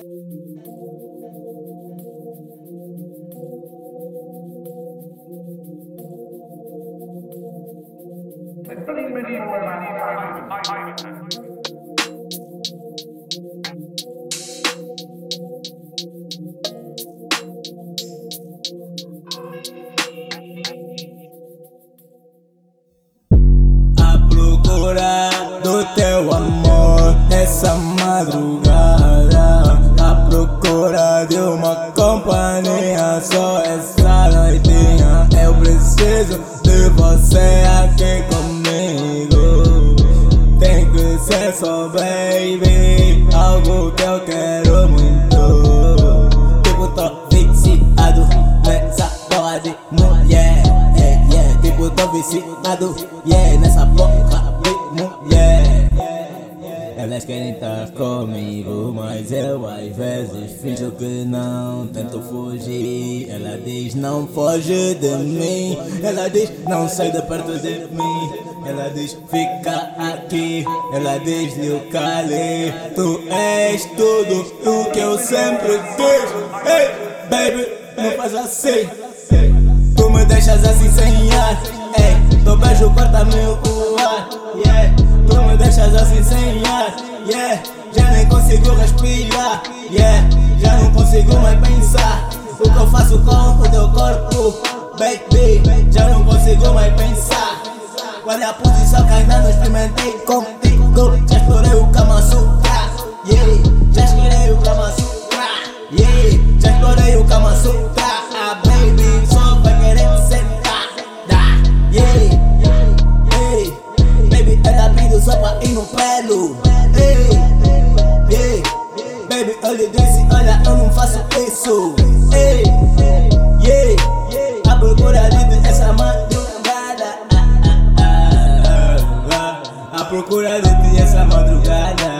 A procura do teu amor nessa madrugada. Só essa noitinha. Eu preciso de você aqui comigo. Tem que ser só baby, algo que eu quero muito. Tipo, tô viciado nessa porra de mulher. Yeah, yeah. Tipo, tô viciado, yeah, nessa porra de mulher. Elas querem estar comigo, mas eu às vezes finjo que não tento fugir. Ela diz não foge de mim, ela diz não sai de perto de mim. Ela diz fica aqui, ela diz Liu Kali, tu és tudo o que eu sempre quis. Ei, baby, não faz assim. Tu me deixas assim sem ar, sem ar, yeah. Já nem consigo respirar, yeah. Já não consigo mais pensar. O que eu faço com o teu corpo, baby. Já não consigo mais pensar. Qual é a posição que ainda não experimentei contigo? No pelo. Ei, yeah. Baby, eu lhe disse, olha, eu não faço isso. Ei, yeah. A procura de essa madrugada. A procura ti essa madrugada.